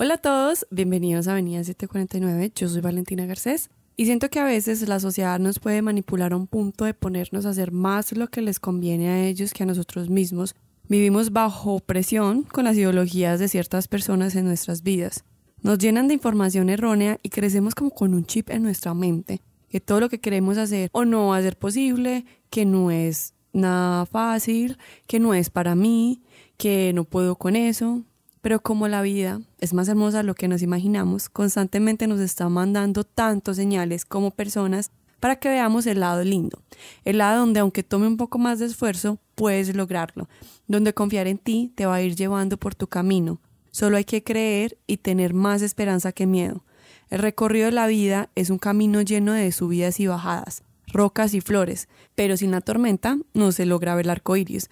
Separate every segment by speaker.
Speaker 1: Hola a todos, bienvenidos a Avenida 749, yo soy Valentina Garcés y siento que a veces la sociedad nos puede manipular a un punto de ponernos a hacer más lo que les conviene a ellos que a nosotros mismos. Vivimos bajo presión con las ideologías de ciertas personas en nuestras vidas. Nos llenan de información errónea y crecemos como con un chip en nuestra mente, que todo lo que queremos hacer o no va a posible, que no es nada fácil, que no es para mí, que no puedo con eso. Pero como la vida es más hermosa de lo que nos imaginamos, constantemente nos está mandando tantos señales como personas para que veamos el lado lindo, el lado donde aunque tome un poco más de esfuerzo, puedes lograrlo, donde confiar en ti te va a ir llevando por tu camino. Solo hay que creer y tener más esperanza que miedo. El recorrido de la vida es un camino lleno de subidas y bajadas, rocas y flores, pero sin la tormenta no se logra ver el arco iris.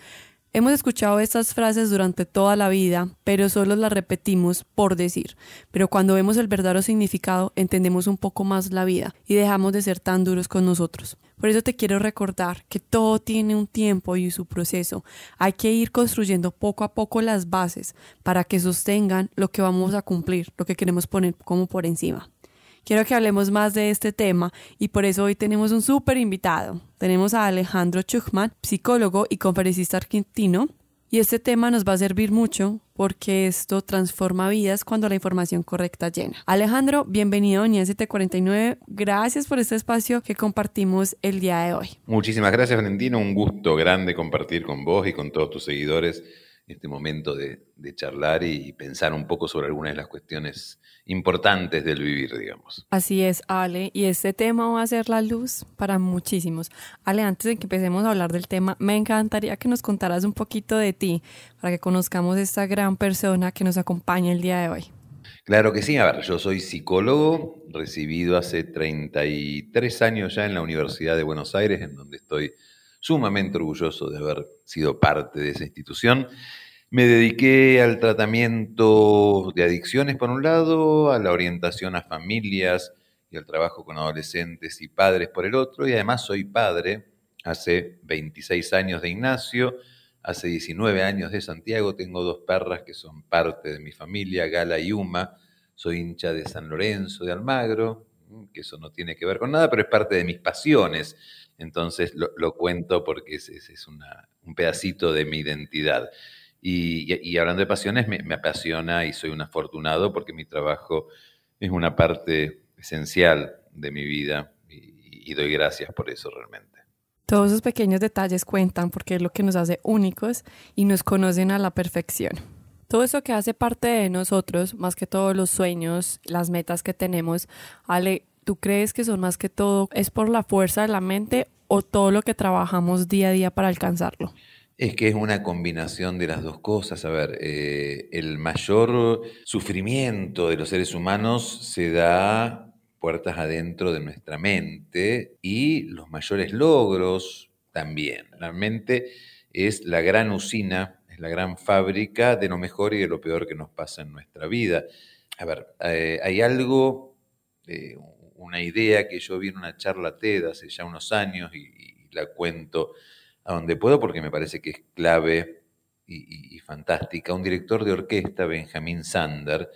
Speaker 1: Hemos escuchado estas frases durante toda la vida, pero solo las repetimos por decir. Pero cuando vemos el verdadero significado, entendemos un poco más la vida y dejamos de ser tan duros con nosotros. Por eso te quiero recordar que todo tiene un tiempo y su proceso. Hay que ir construyendo poco a poco las bases para que sostengan lo que vamos a cumplir, lo que queremos poner como por encima. Quiero que hablemos más de este tema y por eso hoy tenemos un súper invitado. Tenemos a Alejandro Chuchman, psicólogo y conferencista argentino. Y este tema nos va a servir mucho porque esto transforma vidas cuando la información correcta llena. Alejandro, bienvenido a UNIA 749. Gracias por este espacio que compartimos el día de hoy.
Speaker 2: Muchísimas gracias, Valentino. Un gusto grande compartir con vos y con todos tus seguidores este momento de, charlar y pensar un poco sobre algunas de las cuestiones importantes del vivir, digamos.
Speaker 1: Así es, Ale, y este tema va a ser la luz para muchísimos. Ale, antes de que empecemos a hablar del tema, me encantaría que nos contaras un poquito de ti para que conozcamos a esta gran persona que nos acompaña el día de hoy.
Speaker 2: Claro que sí, a ver, yo soy psicólogo, recibido hace 33 años ya en la Universidad de Buenos Aires, en donde estoy sumamente orgulloso de haber sido parte de esa institución. Me dediqué al tratamiento de adicciones por un lado, a la orientación a familias y al trabajo con adolescentes y padres por el otro, y además soy padre hace 26 años de Ignacio, hace 19 años de Santiago, tengo dos perras que son parte de mi familia, Gala y Uma, soy hincha de San Lorenzo de Almagro, que eso no tiene que ver con nada, pero es parte de mis pasiones. Entonces lo, cuento porque es, un pedacito de mi identidad. Y, hablando de pasiones, me, apasiona y soy un afortunado porque mi trabajo es una parte esencial de mi vida y, y doy gracias por eso realmente.
Speaker 1: Todos esos pequeños detalles cuentan porque es lo que nos hace únicos y nos conocen a la perfección. Todo eso que hace parte de nosotros, más que todos los sueños, las metas que tenemos, Ale, ¿tú crees que son más que todo es por la fuerza de la mente o todo lo que trabajamos día a día para alcanzarlo?
Speaker 2: Es que es una combinación de las dos cosas. A ver, eh, el mayor sufrimiento de los seres humanos se da puertas adentro de nuestra mente y los mayores logros también. La mente es la gran usina, es la gran fábrica de lo mejor y de lo peor que nos pasa en nuestra vida. A ver, eh, hay algo, eh, una idea que yo vi en una charla TED hace ya unos años y, la cuento a donde puedo porque me parece que es clave y, fantástica. Un director de orquesta, Benjamin Sander,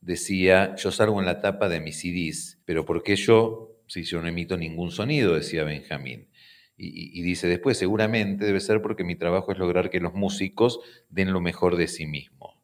Speaker 2: decía, yo salgo en la tapa de mis CDs, pero ¿por qué yo si yo no emito ningún sonido? decía Benjamin. Y, y, dice después, seguramente debe ser porque mi trabajo es lograr que los músicos den lo mejor de sí mismos.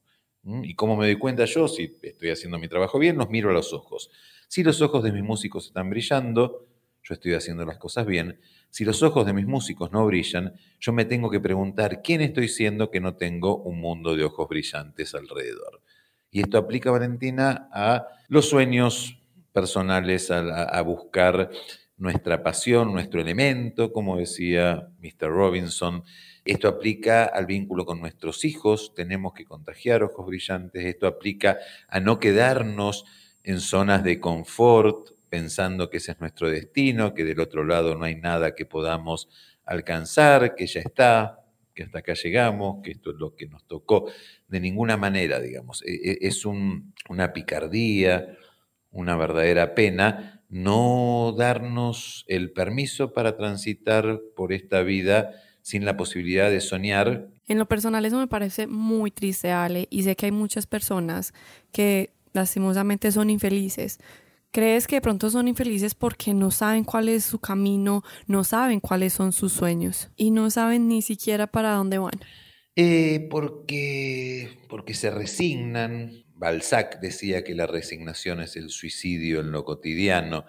Speaker 2: ¿Mm? ¿Y cómo me doy cuenta yo? Si estoy haciendo mi trabajo bien, los miro a los ojos. Si los ojos de mis músicos están brillando, yo estoy haciendo las cosas bien. Si los ojos de mis músicos no brillan, yo me tengo que preguntar quién estoy siendo que no tengo un mundo de ojos brillantes alrededor. Y esto aplica, Valentina, a los sueños personales, a, buscar nuestra pasión, nuestro elemento, como decía Mr. Robinson. Esto aplica al vínculo con nuestros hijos, tenemos que contagiar ojos brillantes. Esto aplica a no quedarnos en zonas de confort, pensando que ese es nuestro destino, que del otro lado no hay nada que podamos alcanzar, que ya está, que hasta acá llegamos, que esto es lo que nos tocó. De ninguna manera, digamos, e, e, es una picardía, una verdadera pena no darnos el permiso para transitar por esta vida sin la posibilidad de soñar.
Speaker 1: En lo personal eso me parece muy triste, Ale, y sé que hay muchas personas que lastimosamente son infelices. ¿Crees que de pronto son infelices porque no saben cuál es su camino, no saben cuáles son sus sueños y no saben ni siquiera para dónde van?
Speaker 2: Eh, porque, porque se resignan. Balzac decía que la resignación es el suicidio en lo cotidiano,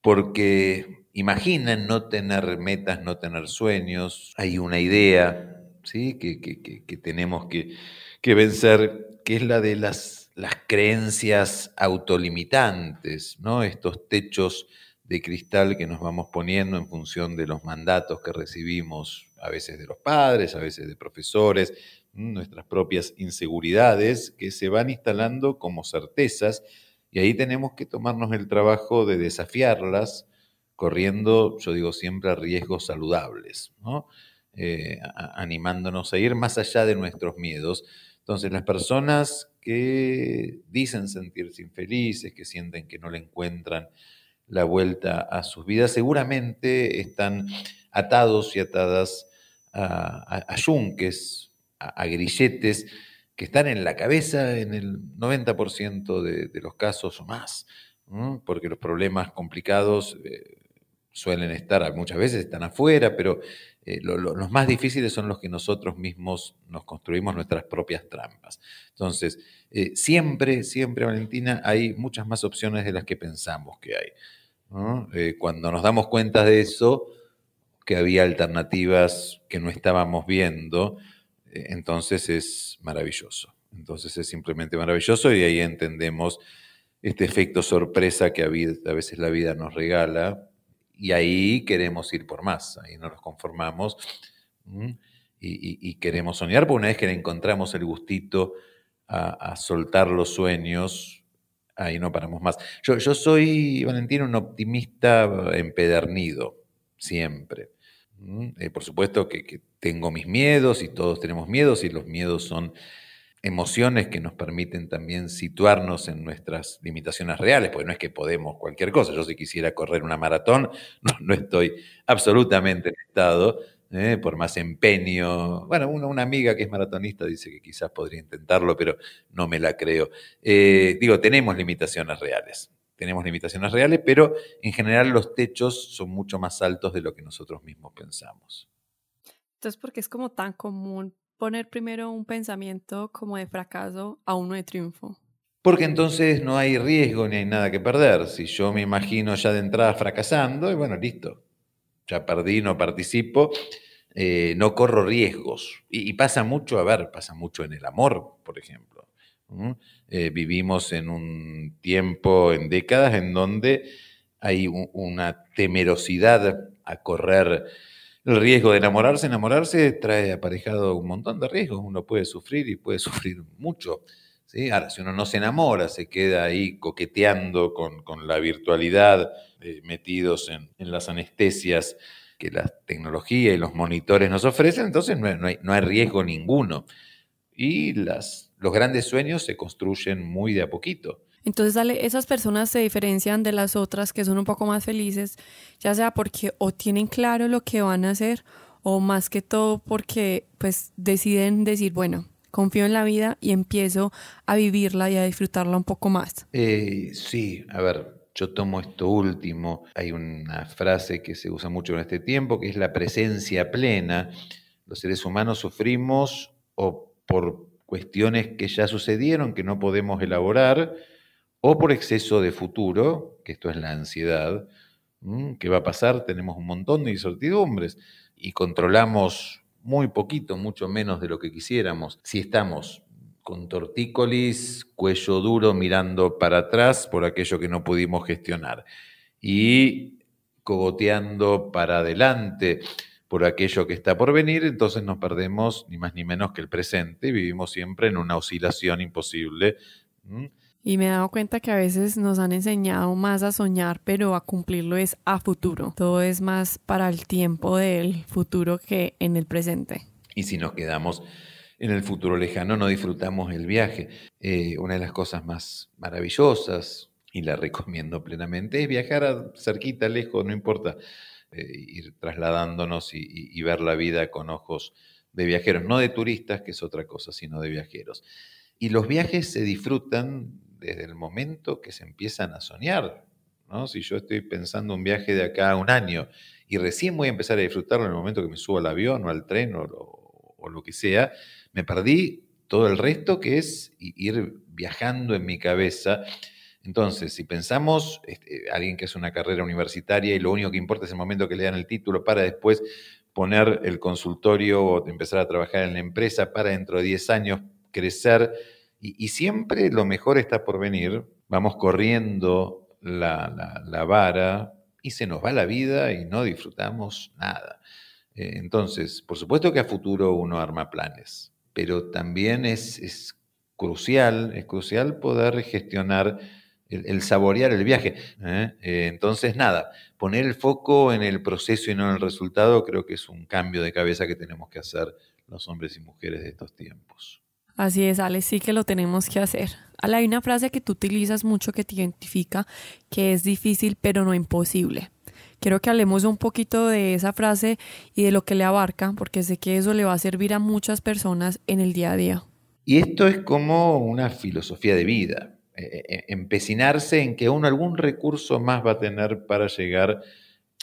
Speaker 2: porque imaginan no tener metas, no tener sueños, hay una idea ¿sí? que, que, tenemos que, que vencer, que es la de las, las creencias autolimitantes, ¿no? estos techos de cristal que nos vamos poniendo en función de los mandatos que recibimos, a veces de los padres, a veces de profesores, nuestras propias inseguridades que se van instalando como certezas y ahí tenemos que tomarnos el trabajo de desafiarlas, corriendo, yo digo siempre, riesgos saludables, eh, animándonos a ir más allá de nuestros miedos. Entonces, las personas que dicen sentirse infelices, que sienten que no le encuentran la vuelta a sus vidas, seguramente están atados y atadas a, yunques, a, grilletes, que están en la cabeza en el 90% de, los casos o más, porque los problemas complicados eh, suelen estar, muchas veces están afuera, pero eh, los más difíciles son los que nosotros mismos nos construimos nuestras propias trampas. Entonces, eh, siempre, siempre, Valentina, hay muchas más opciones de las que pensamos que hay. Eh, cuando nos damos cuenta de eso, que había alternativas que no estábamos viendo, entonces es maravilloso. Entonces es simplemente maravilloso y ahí entendemos este efecto sorpresa que a veces la vida nos regala y ahí queremos ir por más, ahí no nos conformamos y, queremos soñar, porque una vez que le encontramos el gustito a soltar los sueños, ahí no paramos más. Yo, yo soy, Valentín, un optimista empedernido, siempre. Eh, por supuesto que, tengo mis miedos y todos tenemos miedos y los miedos son emociones que nos permiten también situarnos en nuestras limitaciones reales, porque no es que podemos cualquier cosa. Yo si quisiera correr una maratón, no, estoy absolutamente en estado ¿eh? por más empeño. Bueno, una, amiga que es maratonista dice que quizás podría intentarlo, pero no me la creo. Eh, digo, tenemos limitaciones reales. Tenemos limitaciones reales, pero en general los techos son mucho más altos de lo que nosotros mismos pensamos.
Speaker 1: Entonces, ¿por qué es como tan común poner primero un pensamiento como de fracaso a uno de triunfo?
Speaker 2: Porque entonces no hay riesgo ni hay nada que perder. Si yo me imagino ya de entrada fracasando, y bueno, listo, ya perdí, no participo, eh, no corro riesgos. Y, pasa mucho, a ver, pasa mucho en el amor, por ejemplo. Eh, vivimos en un tiempo, en décadas, en donde hay una temerosidad a correr el riesgo de enamorarse. Enamorarse trae aparejado un montón de riesgos. Uno puede sufrir y puede sufrir mucho. ¿sí? Ahora, si uno no se enamora, se queda ahí coqueteando con, la virtualidad, eh, metidos en, las anestesias que la tecnología y los monitores nos ofrecen, entonces no hay, no hay riesgo ninguno. Y las, los grandes sueños se construyen muy de a poquito.
Speaker 1: Entonces, dale, esas personas se diferencian de las otras que son un poco más felices, ya sea porque o tienen claro lo que van a hacer o más que todo porque pues deciden decir, bueno, confío en la vida y empiezo a vivirla y a disfrutarla un poco más.
Speaker 2: Eh, sí, a ver, yo tomo esto último. Hay una frase que se usa mucho en este tiempo, que es la presencia plena. Los seres humanos sufrimos o por cuestiones que ya sucedieron, que no podemos elaborar, o por exceso de futuro, que esto es la ansiedad. ¿Qué va a pasar? Tenemos un montón de incertidumbres y controlamos muy poquito, mucho menos de lo que quisiéramos. Si estamos con tortícolis, cuello duro, mirando para atrás por aquello que no pudimos gestionar. Y cogoteando para adelante por aquello que está por venir, entonces nos perdemos ni más ni menos que el presente y vivimos siempre en una oscilación imposible.
Speaker 1: Y me he dado cuenta que a veces nos han enseñado más a soñar, pero a cumplirlo es a futuro. Todo es más para el tiempo del futuro que en el presente.
Speaker 2: Y si nos quedamos en el futuro lejano no disfrutamos el viaje. Eh, una de las cosas más maravillosas, y la recomiendo plenamente, es viajar a cerquita, lejos, no importa, eh, ir trasladándonos y, ver la vida con ojos de viajeros, no de turistas, que es otra cosa, sino de viajeros. Y los viajes se disfrutan, desde el momento que se empiezan a soñar. ¿no? Si yo estoy pensando un viaje de acá a un año y recién voy a empezar a disfrutarlo en el momento que me subo al avión o al tren o, lo que sea, me perdí todo el resto que es ir viajando en mi cabeza. Entonces, si pensamos, este, alguien que hace una carrera universitaria y lo único que importa es el momento que le dan el título para después poner el consultorio o empezar a trabajar en la empresa para dentro de 10 años crecer, y, siempre lo mejor está por venir, vamos corriendo la, vara y se nos va la vida y no disfrutamos nada. Eh, entonces, por supuesto que a futuro uno arma planes, pero también es, es crucial, es crucial poder gestionar el, saborear el viaje. ¿eh? Eh, entonces, nada, poner el foco en el proceso y no en el resultado creo que es un cambio de cabeza que tenemos que hacer los hombres y mujeres de estos tiempos.
Speaker 1: Así es, Ale, sí que lo tenemos que hacer. Ale, hay una frase que tú utilizas mucho que te identifica, que es difícil pero no imposible. Quiero que hablemos un poquito de esa frase y de lo que le abarca, porque sé que eso le va a servir a muchas personas en el día a día.
Speaker 2: Y esto es como una filosofía de vida. Eh, eh, empecinarse en que uno algún recurso más va a tener para llegar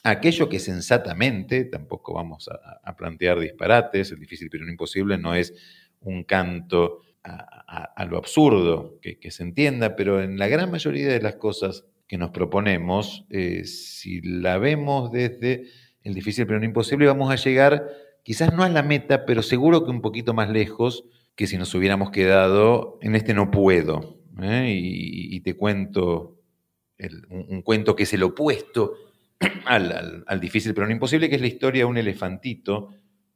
Speaker 2: a aquello que sensatamente, tampoco vamos a, plantear disparates, el difícil pero no imposible no es un canto a, lo absurdo, que, se entienda, pero en la gran mayoría de las cosas que nos proponemos, eh, si la vemos desde el difícil pero no imposible, vamos a llegar quizás no a la meta, pero seguro que un poquito más lejos que si nos hubiéramos quedado en este no puedo, ¿eh? y, te cuento un, cuento que es el opuesto al, difícil pero no imposible, que es la historia de un elefantito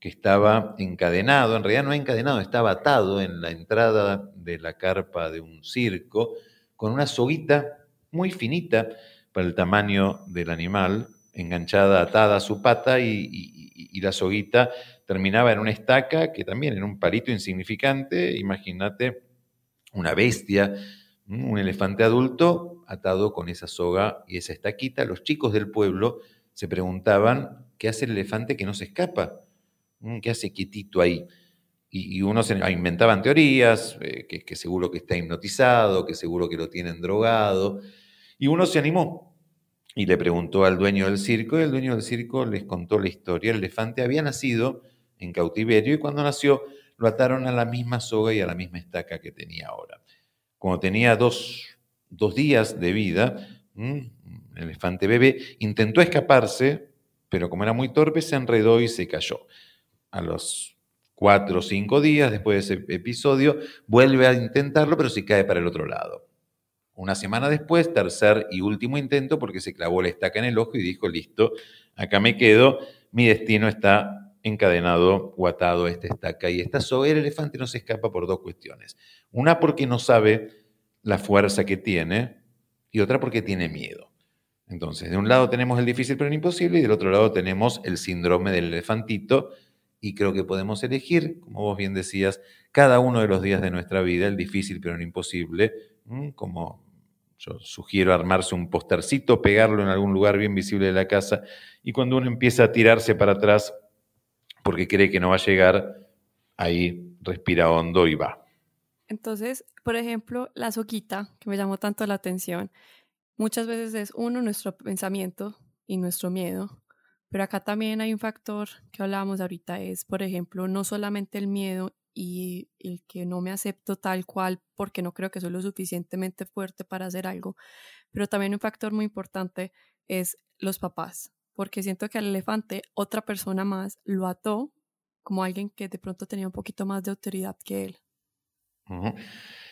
Speaker 2: que estaba encadenado, en realidad no encadenado, estaba atado en la entrada de la carpa de un circo con una soguita muy finita para el tamaño del animal, enganchada, atada a su pata y, la soguita terminaba en una estaca que también en un palito insignificante, imagínate una bestia, un elefante adulto atado con esa soga y esa estaquita. Los chicos del pueblo se preguntaban, ¿qué hace el elefante que no se escapa? ¿Qué hace quietito ahí? Y, uno se inventaban teorías, eh, que, seguro que está hipnotizado, que seguro que lo tienen drogado. Y uno se animó y le preguntó al dueño del circo, y el dueño del circo les contó la historia. El elefante había nacido en cautiverio y cuando nació lo ataron a la misma soga y a la misma estaca que tenía ahora. Cuando tenía dos, días de vida, el elefante bebé intentó escaparse, pero como era muy torpe, se enredó y se cayó. A los cuatro o cinco días después de ese episodio, vuelve a intentarlo, pero se cae para el otro lado. Una semana después, tercer y último intento, porque se clavó la estaca en el ojo y dijo, listo, acá me quedo, mi destino está encadenado o atado a esta estaca. Y esta soga, el elefante no se escapa por dos cuestiones. Una porque no sabe la fuerza que tiene y otra porque tiene miedo. Entonces, de un lado tenemos el difícil pero imposible y del otro lado tenemos el síndrome del elefantito y creo que podemos elegir, como vos bien decías, cada uno de los días de nuestra vida, el difícil pero no imposible, como yo sugiero armarse un postercito, pegarlo en algún lugar bien visible de la casa y cuando uno empieza a tirarse para atrás porque cree que no va a llegar, ahí respira hondo y va.
Speaker 1: Entonces, por ejemplo, la soquita, que me llamó tanto la atención, muchas veces es uno, nuestro pensamiento y nuestro miedo, pero acá también hay un factor que hablábamos ahorita, es, por ejemplo, no solamente el miedo y el que no me acepto tal cual porque no creo que soy lo suficientemente fuerte para hacer algo, pero también un factor muy importante es los papás porque siento que al elefante otra persona más lo ató como alguien que de pronto tenía un poquito más de autoridad que él.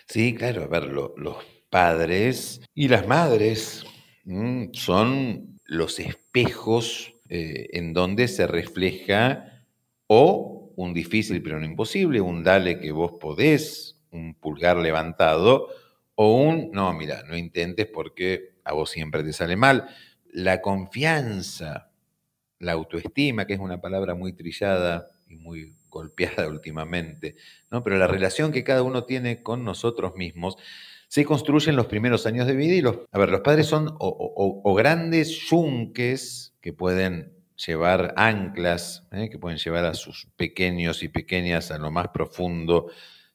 Speaker 2: Sí, claro, a ver, los padres y las madres mm, son los espejos eh, en donde se refleja o un difícil pero no imposible, un dale que vos podés, un pulgar levantado, o un no, mira, no intentes porque a vos siempre te sale mal la confianza, la autoestima, que es una palabra muy trillada y muy golpeada últimamente, ¿no? pero la relación que cada uno tiene con nosotros mismos se construye en los primeros años de vida y los, a ver, los padres son o, grandes yunques que pueden llevar anclas, ¿eh? que pueden llevar a sus pequeños y pequeñas a lo más profundo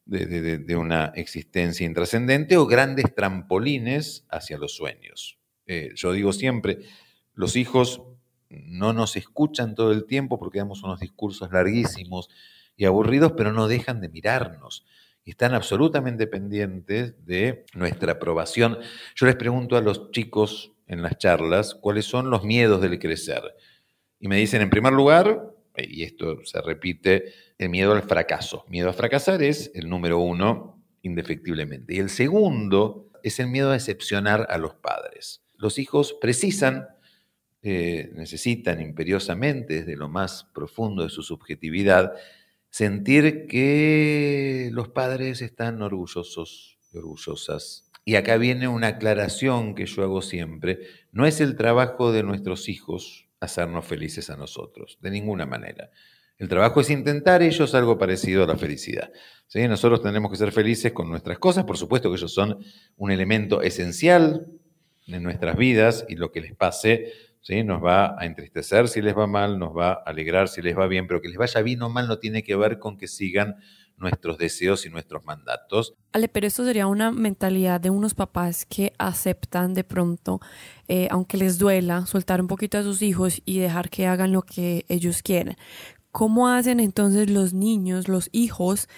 Speaker 2: de, una existencia intrascendente o grandes trampolines hacia los sueños. Eh, yo digo siempre, los hijos no nos escuchan todo el tiempo porque damos unos discursos larguísimos y aburridos, pero no dejan de mirarnos. Están absolutamente pendientes de nuestra aprobación. Yo les pregunto a los chicos en las charlas cuáles son los miedos del crecer. Y me dicen, en primer lugar, y esto se repite, el miedo al fracaso. Miedo a fracasar es el número uno, indefectiblemente. Y el segundo es el miedo a decepcionar a los padres. Los hijos precisan, eh, necesitan imperiosamente, desde lo más profundo de su subjetividad, sentir que los padres están orgullosos y orgullosas. Y acá viene una aclaración que yo hago siempre. No es el trabajo de nuestros hijos hacernos felices a nosotros, de ninguna manera. El trabajo es intentar ellos algo parecido a la felicidad. ¿sí? Nosotros tenemos que ser felices con nuestras cosas, por supuesto que ellos son un elemento esencial en nuestras vidas y lo que les pase ¿sí? nos va a entristecer si les va mal, nos va a alegrar si les va bien, pero que les vaya bien o mal no tiene que ver con que sigan nuestros deseos y nuestros mandatos.
Speaker 1: Ale, pero esto sería una mentalidad de unos papás que aceptan de pronto, eh, aunque les duela, soltar un poquito a sus hijos y dejar que hagan lo que ellos quieren. ¿Cómo hacen entonces los niños, los hijos,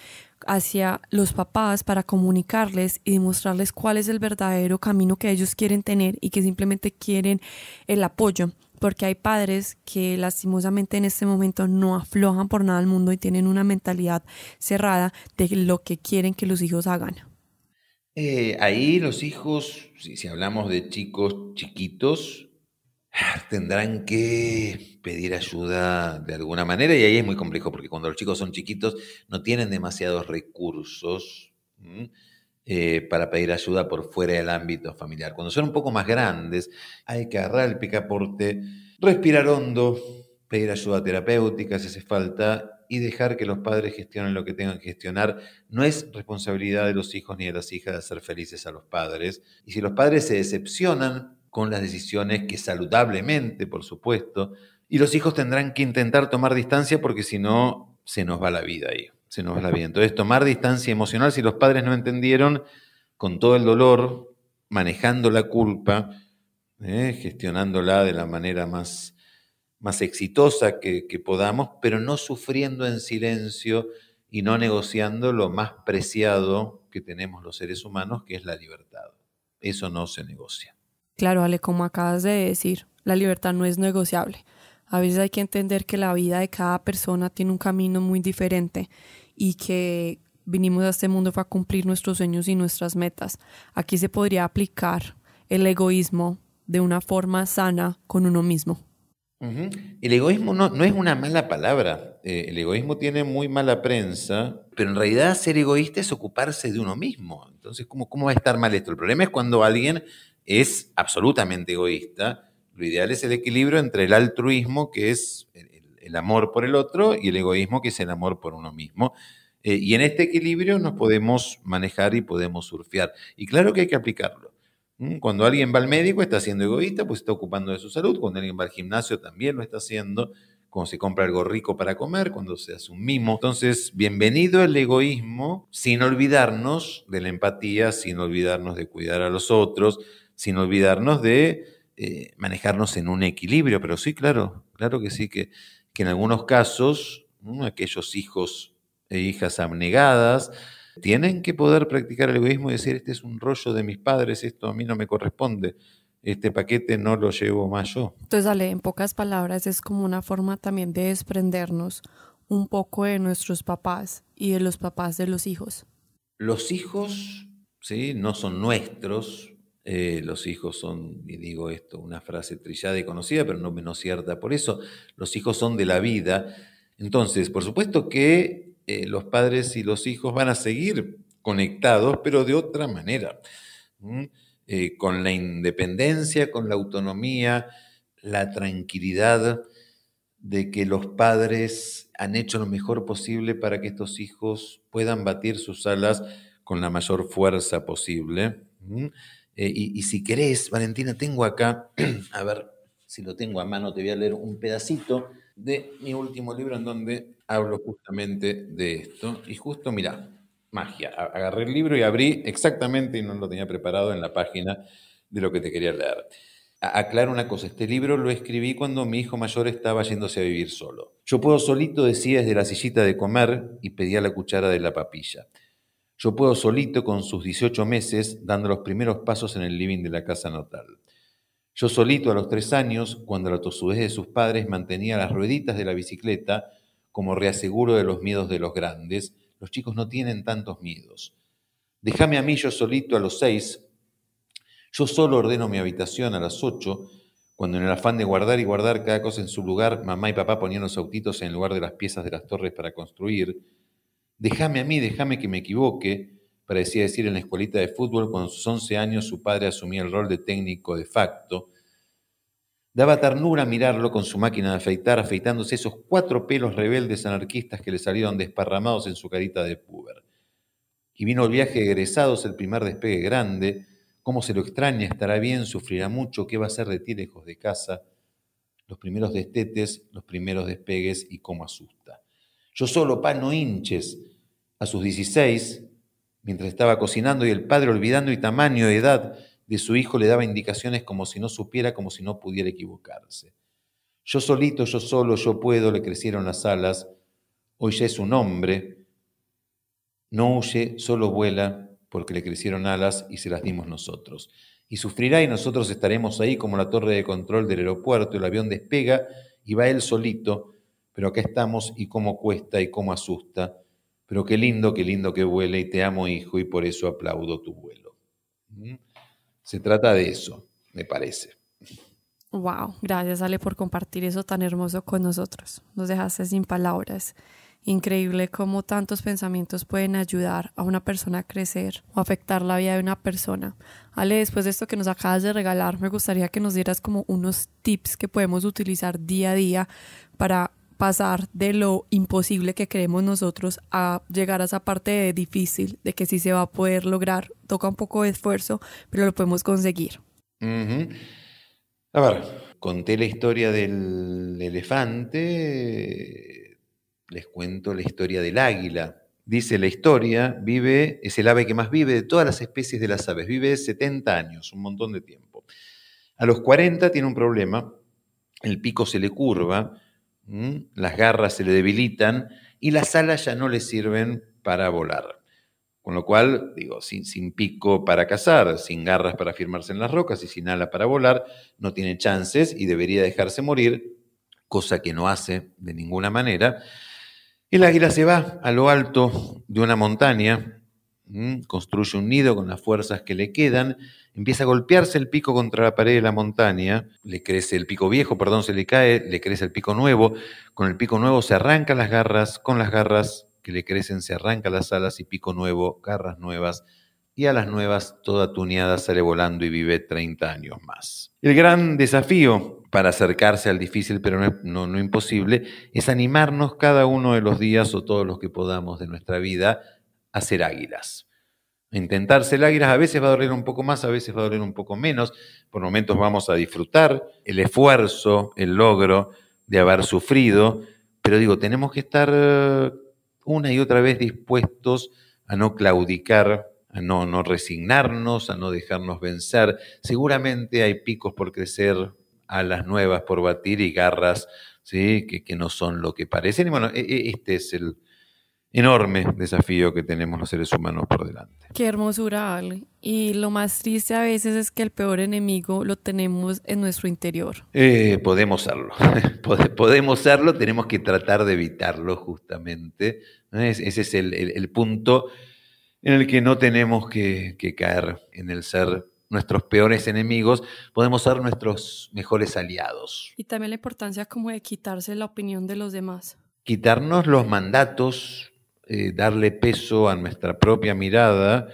Speaker 1: hacia los papás para comunicarles y demostrarles cuál es el verdadero camino que ellos quieren tener y que simplemente quieren el apoyo? porque hay padres que lastimosamente en este momento no aflojan por nada al mundo y tienen una mentalidad cerrada de lo que quieren que los hijos hagan.
Speaker 2: Eh, ahí los hijos, si, hablamos de chicos chiquitos, tendrán que pedir ayuda de alguna manera y ahí es muy complejo porque cuando los chicos son chiquitos no tienen demasiados recursos eh, para pedir ayuda por fuera del ámbito familiar. Cuando son un poco más grandes, hay que agarrar el picaporte, respirar hondo, pedir ayuda terapéutica si hace falta y dejar que los padres gestionen lo que tengan que gestionar. No es responsabilidad de los hijos ni de las hijas de hacer felices a los padres. Y si los padres se decepcionan con las decisiones que saludablemente, por supuesto, y los hijos tendrán que intentar tomar distancia porque si no, se nos va la vida ahí se nos va la vida. Entonces, tomar distancia emocional, si los padres no entendieron, con todo el dolor, manejando la culpa, ¿eh? gestionándola de la manera más, más exitosa que, que podamos, pero no sufriendo en silencio y no negociando lo más preciado que tenemos los seres humanos, que es la libertad. Eso no se negocia.
Speaker 1: Claro, Ale, como acabas de decir, la libertad no es negociable. A veces hay que entender que la vida de cada persona tiene un camino muy diferente y que vinimos a este mundo para cumplir nuestros sueños y nuestras metas. Aquí se podría aplicar el egoísmo de una forma sana con uno mismo.
Speaker 2: El egoísmo no, es una mala palabra. Eh, el egoísmo tiene muy mala prensa, pero en realidad ser egoísta es ocuparse de uno mismo. Entonces, ¿cómo, ¿cómo va a estar mal esto? El problema es cuando alguien es absolutamente egoísta lo ideal es el equilibrio entre el altruismo, que es el, amor por el otro, y el egoísmo, que es el amor por uno mismo. Eh, y en este equilibrio nos podemos manejar y podemos surfear. Y claro que hay que aplicarlo. Cuando alguien va al médico está siendo egoísta, pues está ocupando de su salud. Cuando alguien va al gimnasio también lo está haciendo. Cuando se compra algo rico para comer, cuando se hace un mimo. Entonces, bienvenido el egoísmo, sin olvidarnos de la empatía, sin olvidarnos de cuidar a los otros, sin olvidarnos de eh, manejarnos en un equilibrio, pero sí, claro, claro que sí, que, que en algunos casos aquellos hijos e hijas abnegadas tienen que poder practicar el egoísmo y decir, este es un rollo de mis padres, esto a mí no me corresponde, este paquete no lo llevo más yo.
Speaker 1: Entonces, Ale, en pocas palabras, es como una forma también de desprendernos un poco de nuestros papás y de los papás de los hijos.
Speaker 2: Los hijos, ¿sí? No son nuestros, eh, los hijos son, y digo esto, una frase trillada y conocida, pero no menos cierta por eso, los hijos son de la vida. Entonces, por supuesto que eh, los padres y los hijos van a seguir conectados, pero de otra manera, eh, con la independencia, con la autonomía, la tranquilidad de que los padres han hecho lo mejor posible para que estos hijos puedan batir sus alas con la mayor fuerza posible. Eh, y, si querés, Valentina, tengo acá, a ver si lo tengo a mano, te voy a leer un pedacito de mi último libro en donde hablo justamente de esto. Y justo, mira, magia. Agarré el libro y abrí exactamente, y no lo tenía preparado, en la página de lo que te quería leer. Aclaro una cosa, este libro lo escribí cuando mi hijo mayor estaba yéndose a vivir solo. Yo puedo solito, decía desde la sillita de comer y pedía la cuchara de la papilla. Yo puedo solito con sus 18 meses dando los primeros pasos en el living de la casa natal. Yo solito a los tres años, cuando la tosudez de sus padres mantenía las rueditas de la bicicleta como reaseguro de los miedos de los grandes, los chicos no tienen tantos miedos. Déjame a mí yo solito a los seis, yo solo ordeno mi habitación a las ocho, cuando en el afán de guardar y guardar cada cosa en su lugar, mamá y papá ponían los autitos en lugar de las piezas de las torres para construir. Déjame a mí, déjame que me equivoque, parecía decir en la escuelita de fútbol cuando a sus once años su padre asumía el rol de técnico de facto. Daba ternura mirarlo con su máquina de afeitar, afeitándose esos cuatro pelos rebeldes anarquistas que le salieron desparramados en su carita de puber. Y vino el viaje de egresados, el primer despegue grande, ¿Cómo se lo extraña? ¿Estará bien? ¿Sufrirá mucho? ¿Qué va a ser de ti lejos de casa? Los primeros destetes, los primeros despegues y cómo asusta. Yo solo, pa, no hinches. A sus 16, mientras estaba cocinando y el padre, olvidando el tamaño de edad de su hijo, le daba indicaciones como si no supiera, como si no pudiera equivocarse. Yo solito, yo solo, yo puedo, le crecieron las alas. Hoy ya es un hombre. No huye, solo vuela, porque le crecieron alas y se las dimos nosotros. Y sufrirá y nosotros estaremos ahí como la torre de control del aeropuerto, el avión despega y va él solito, pero acá estamos y cómo cuesta y cómo asusta, pero qué lindo, qué lindo que vuele y te amo hijo y por eso aplaudo tu vuelo. Se trata de eso, me parece.
Speaker 1: Wow, gracias Ale por compartir eso tan hermoso con nosotros. Nos dejaste sin palabras. Increíble cómo tantos pensamientos pueden ayudar a una persona a crecer o afectar la vida de una persona. Ale, después de esto que nos acabas de regalar, me gustaría que nos dieras como unos tips que podemos utilizar día a día para pasar de lo imposible que creemos nosotros a llegar a esa parte difícil, de que sí se va a poder lograr. Toca un poco de esfuerzo, pero lo podemos conseguir.
Speaker 2: A ver, conté la historia del elefante les cuento la historia del águila. Dice la historia, vive, es el ave que más vive de todas las especies de las aves, vive 70 años, un montón de tiempo. A los 40 tiene un problema, el pico se le curva, las garras se le debilitan y las alas ya no le sirven para volar. Con lo cual, digo, sin, pico para cazar, sin garras para firmarse en las rocas y sin ala para volar, no tiene chances y debería dejarse morir, cosa que no hace de ninguna manera. El águila se va a lo alto de una montaña, construye un nido con las fuerzas que le quedan, empieza a golpearse el pico contra la pared de la montaña, le crece el pico viejo, perdón, se le cae, le crece el pico nuevo, con el pico nuevo se arranca las garras, con las garras que le crecen se arranca las alas y pico nuevo, garras nuevas, y a las nuevas toda tuneada sale volando y vive 30 años más. El gran desafío para acercarse al difícil, pero no, no, imposible, es animarnos cada uno de los días o todos los que podamos de nuestra vida a ser águilas. Intentar ser águilas a veces va a doler un poco más, a veces va a doler un poco menos. Por momentos vamos a disfrutar el esfuerzo, el logro de haber sufrido, pero digo, tenemos que estar eh, una y otra vez dispuestos a no claudicar, a no, no resignarnos, a no dejarnos vencer. Seguramente hay picos por crecer, alas nuevas por batir y garras ¿sí? que, no son lo que parecen. Y bueno, e, e, este es el enorme desafío que tenemos los seres humanos por delante.
Speaker 1: Qué hermosura, Ale. Y lo más triste a veces es que el peor enemigo lo tenemos en nuestro interior.
Speaker 2: Eh, podemos serlo, podemos serlo, tenemos que tratar de evitarlo justamente. Ese es el, punto en el que no tenemos que, que caer en el ser nuestros peores enemigos, podemos ser nuestros mejores aliados.
Speaker 1: Y también la importancia como de quitarse la opinión de los demás.
Speaker 2: Quitarnos los mandatos, eh, darle peso a nuestra propia mirada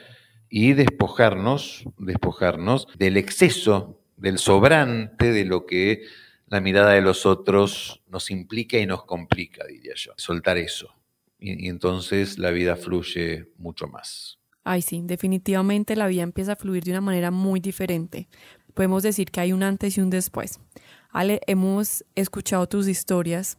Speaker 2: y despojarnos, despojarnos del exceso, del sobrante de lo que la mirada de los otros nos implica y nos complica, diría yo. Soltar eso. y entonces la vida fluye mucho más.
Speaker 1: Ay, sí, definitivamente la vida empieza a fluir de una manera muy diferente. Podemos decir que hay un antes y un después. Ale, hemos escuchado tus historias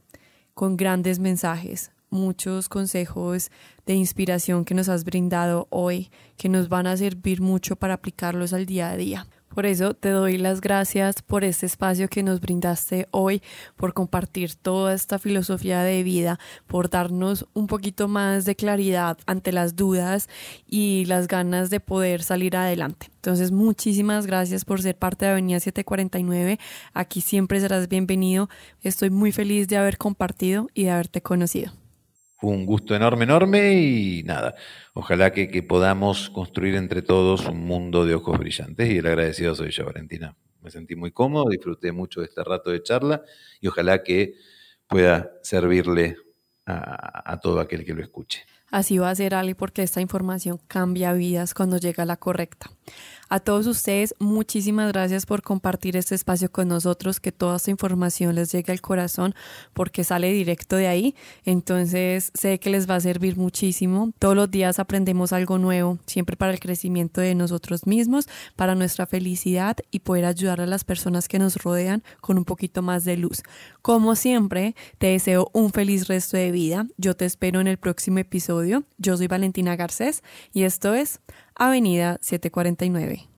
Speaker 1: con grandes mensajes, muchos consejos de inspiración que nos has brindado hoy, que nos van a servir mucho para aplicarlos al día a día. Por eso te doy las gracias por este espacio que nos brindaste hoy, por compartir toda esta filosofía de vida, por darnos un poquito más de claridad ante las dudas y las ganas de poder salir adelante. Entonces, muchísimas gracias por ser parte de Avenida 749. Aquí siempre serás bienvenido. Estoy muy feliz de haber compartido y de haberte conocido.
Speaker 2: Un gusto enorme, enorme y nada, ojalá que, podamos construir entre todos un mundo de ojos brillantes y el agradecido soy yo, Valentina. Me sentí muy cómodo, disfruté mucho de este rato de charla y ojalá que pueda servirle a, a todo aquel que lo escuche.
Speaker 1: Así va a ser, Ali, porque esta información cambia vidas cuando llega la correcta. A todos ustedes, muchísimas gracias por compartir este espacio con nosotros, que toda esta información les llegue al corazón porque sale directo de ahí. Entonces, sé que les va a servir muchísimo. Todos los días aprendemos algo nuevo, siempre para el crecimiento de nosotros mismos, para nuestra felicidad y poder ayudar a las personas que nos rodean con un poquito más de luz. Como siempre, te deseo un feliz resto de vida. Yo te espero en el próximo episodio. Yo soy Valentina Garcés y esto es Avenida 749.